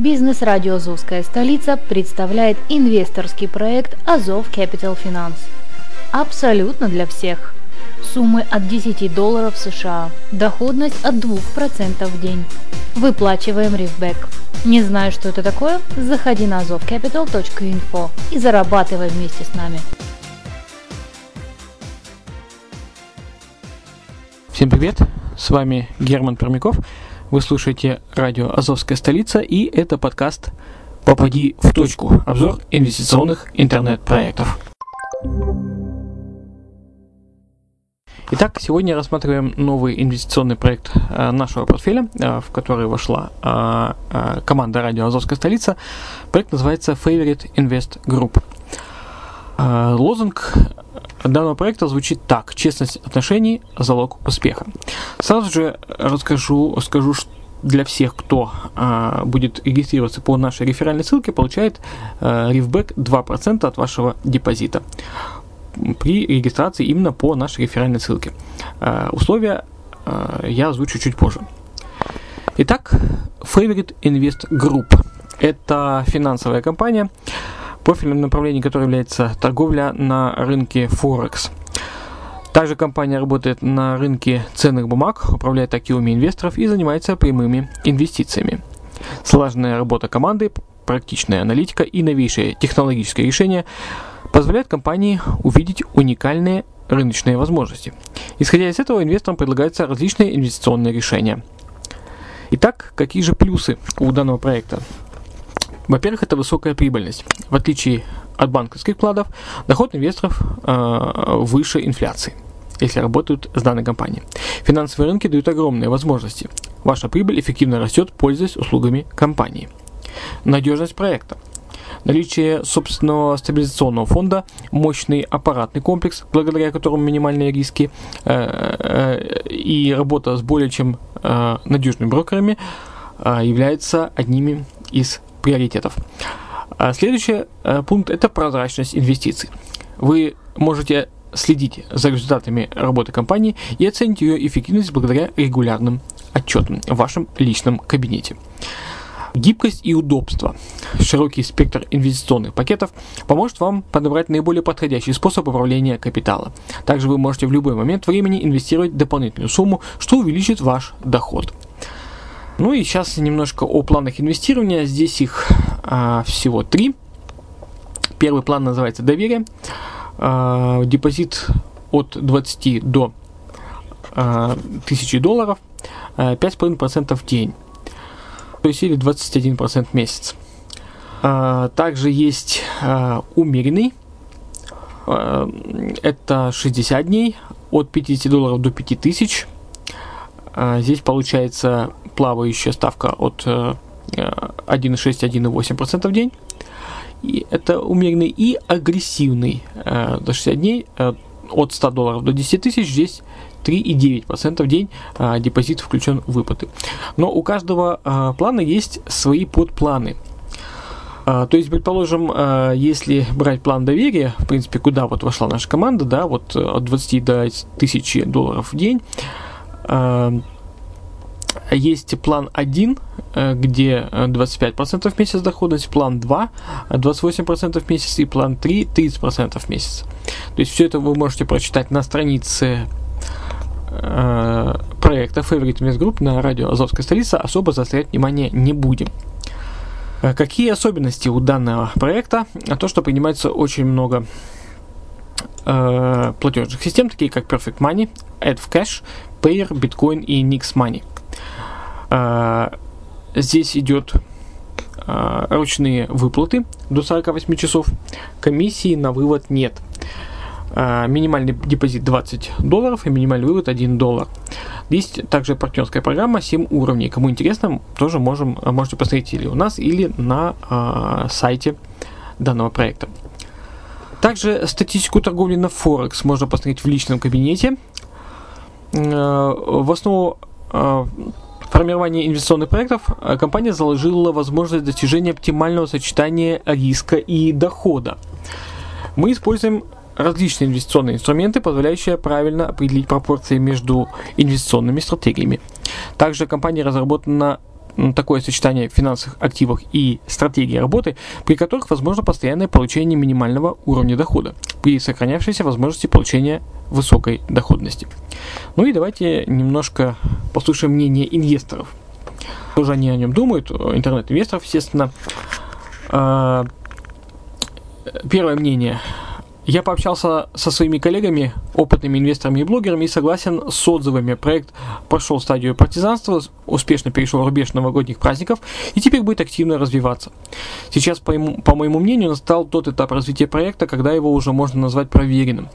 Бизнес-радио «Азовская столица» представляет инвесторский проект «Азов Capital Finance». Абсолютно для всех. Суммы от 10 долларов США. Доходность от 2% в день. Выплачиваем рифбэк. Не знаешь, что это такое? Заходи на azovcapital.info и зарабатывай вместе с нами. Всем привет! С вами Герман Пермяков. Вы слушаете радио «Азовская столица» и это подкаст «Попади в точку. Обзор инвестиционных интернет-проектов». Итак, сегодня рассматриваем новый инвестиционный проект э, нашего портфеля, э, в который вошла э, команда радио «Азовская столица». Проект называется Favorite Invest Group. Лозунг данного проекта звучит так. Честность отношений – залог успеха. Сразу же расскажу, скажу, что для всех, кто а, будет регистрироваться по нашей реферальной ссылке, получает а, рифбэк 2% от вашего депозита при регистрации именно по нашей реферальной ссылке. А, условия а, я озвучу чуть позже. Итак, Favorite Invest Group – это финансовая компания, профильным направлением которой является торговля на рынке Форекс. Также компания работает на рынке ценных бумаг, управляет активами инвесторов и занимается прямыми инвестициями. Слаженная работа команды, практичная аналитика и новейшие технологические решения позволяют компании увидеть уникальные рыночные возможности. Исходя из этого, инвесторам предлагаются различные инвестиционные решения. Итак, какие же плюсы у данного проекта? Во-первых, это высокая прибыльность. В отличие от банковских вкладов, доход инвесторов э, выше инфляции, если работают с данной компанией. Финансовые рынки дают огромные возможности. Ваша прибыль эффективно растет, пользуясь услугами компании. Надежность проекта. Наличие собственного стабилизационного фонда, мощный аппаратный комплекс, благодаря которому минимальные риски э, э, и работа с более чем э, надежными брокерами э, являются одними из приоритетов. А следующий э, пункт – это прозрачность инвестиций. Вы можете следить за результатами работы компании и оценить ее эффективность благодаря регулярным отчетам в вашем личном кабинете. Гибкость и удобство. Широкий спектр инвестиционных пакетов поможет вам подобрать наиболее подходящий способ управления капитала. Также вы можете в любой момент времени инвестировать дополнительную сумму, что увеличит ваш доход. Ну и сейчас немножко о планах инвестирования. Здесь их а, всего три. Первый план называется доверие. А, депозит от 20 до а, 1000 долларов. А, 5,5% в день. То есть или 21% в месяц. А, также есть а, умеренный. А, это 60 дней от 50 долларов до 5000. А, здесь получается плавающая ставка от 1,6-1,8% в день. И это умеренный и агрессивный э, до 60 дней э, от 100 долларов до 10 тысяч. Здесь 3,9% в день э, депозит включен в выплаты. Но у каждого э, плана есть свои подпланы. То есть, предположим, если брать план доверия, в принципе, куда вот вошла наша команда, да, вот от 20 до 1000 долларов в день, есть план 1, э, где 25% в месяц доходность, план 2 28% в месяц и план 3 30% в месяц. То есть все это вы можете прочитать на странице э, проекта Favorite Invest Group на радио Азовская столица, особо заострять внимание не будем. Э, какие особенности у данного проекта? А то, что принимается очень много э, платежных систем, такие как Perfect Money, AddCash, Payer, Bitcoin и Nix Money. А, здесь идет а, ручные выплаты до 48 часов. Комиссии на вывод нет. А, минимальный депозит 20 долларов и минимальный вывод 1 доллар. Есть также партнерская программа 7 уровней. Кому интересно, тоже можем, можете посмотреть или у нас, или на э, сайте данного проекта. Также статистику торговли на Форекс можно посмотреть в личном кабинете. Э, в основу э, формирования инвестиционных проектов э, компания заложила возможность достижения оптимального сочетания риска и дохода. Мы используем различные инвестиционные инструменты, позволяющие правильно определить пропорции между инвестиционными стратегиями. Также компания разработана такое сочетание финансовых активов и стратегии работы, при которых возможно постоянное получение минимального уровня дохода, при сохранявшейся возможности получения высокой доходности. Ну и давайте немножко послушаем мнение инвесторов. Что же они о нем думают, интернет-инвесторов, естественно. А, первое мнение я пообщался со своими коллегами, опытными инвесторами и блогерами и согласен с отзывами. Проект прошел стадию партизанства, успешно перешел рубеж новогодних праздников и теперь будет активно развиваться. Сейчас, по, ему, по моему мнению, настал тот этап развития проекта, когда его уже можно назвать проверенным.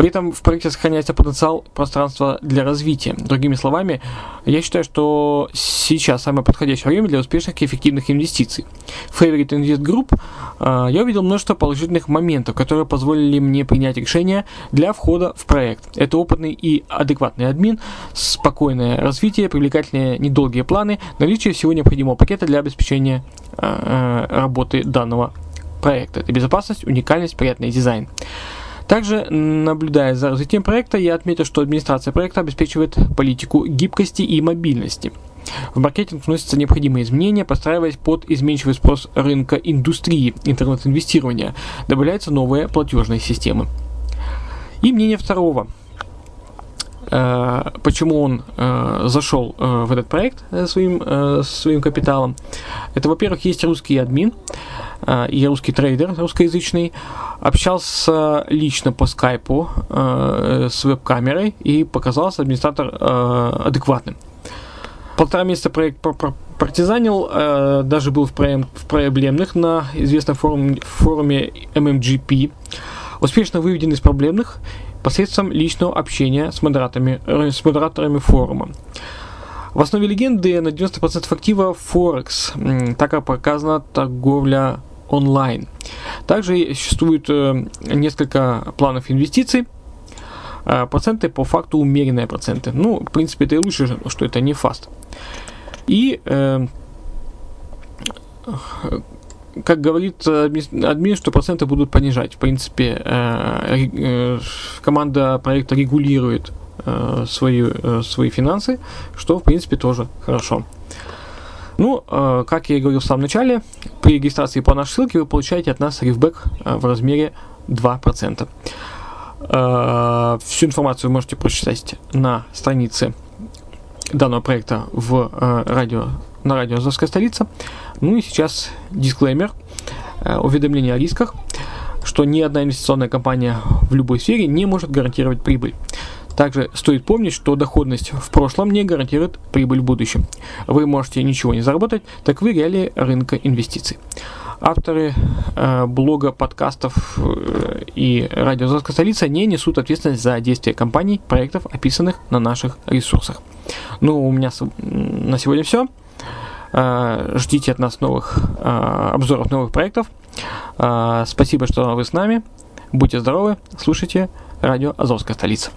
При этом в проекте сохраняется потенциал пространства для развития. Другими словами, я считаю, что сейчас самое подходящее время для успешных и эффективных инвестиций. В Favorite Invest Group э, я увидел множество положительных моментов, которые позволили мне принять решение для входа в проект. Это опытный и адекватный админ, спокойное развитие, привлекательные недолгие планы, наличие всего необходимого пакета для обеспечения э, э работы данного проекта. Это безопасность, уникальность, приятный дизайн. Также, наблюдая за развитием проекта, я отметил, что администрация проекта обеспечивает политику гибкости и мобильности. В маркетинг вносятся необходимые изменения, подстраиваясь под изменчивый спрос рынка индустрии интернет-инвестирования. Добавляются новые платежные системы. И мнение второго почему он э, зашел э, в этот проект э, своим, э, своим капиталом. Это, во-первых, есть русский админ э, и русский трейдер русскоязычный. Общался лично по скайпу э, с веб-камерой и показался администратор э, адекватным. Полтора месяца проект партизанил, э, даже был в, в проблемных на известном форуме, форуме MMGP. Успешно выведен из проблемных посредством личного общения с модераторами, э, с модераторами форума. В основе легенды на 90% актива Форекс, так как показана торговля онлайн. Также существует э, несколько планов инвестиций. Э, проценты по факту умеренные проценты. Ну, в принципе, это и лучше, что это не фаст. И э, как говорит админ, что проценты будут понижать. В принципе, э, э, команда проекта регулирует э, свои, свои финансы, что, в принципе, тоже хорошо. Ну, как я и говорил в самом начале, при регистрации по нашей ссылке вы получаете от нас рифбэк в размере 2%. Всю информацию вы можете прочитать на странице данного проекта в радио на радио «Азовская столица». Ну и сейчас дисклеймер, э, уведомление о рисках, что ни одна инвестиционная компания в любой сфере не может гарантировать прибыль. Также стоит помнить, что доходность в прошлом не гарантирует прибыль в будущем. Вы можете ничего не заработать, так вы реалии рынка инвестиций. Авторы э, блога, подкастов э, и радио «Азовская столица» не несут ответственность за действия компаний, проектов, описанных на наших ресурсах. Ну, у меня на сегодня все. Э, ждите от нас новых э, обзоров новых проектов. Э, спасибо, что вы с нами. Будьте здоровы, слушайте радио Азовская столица.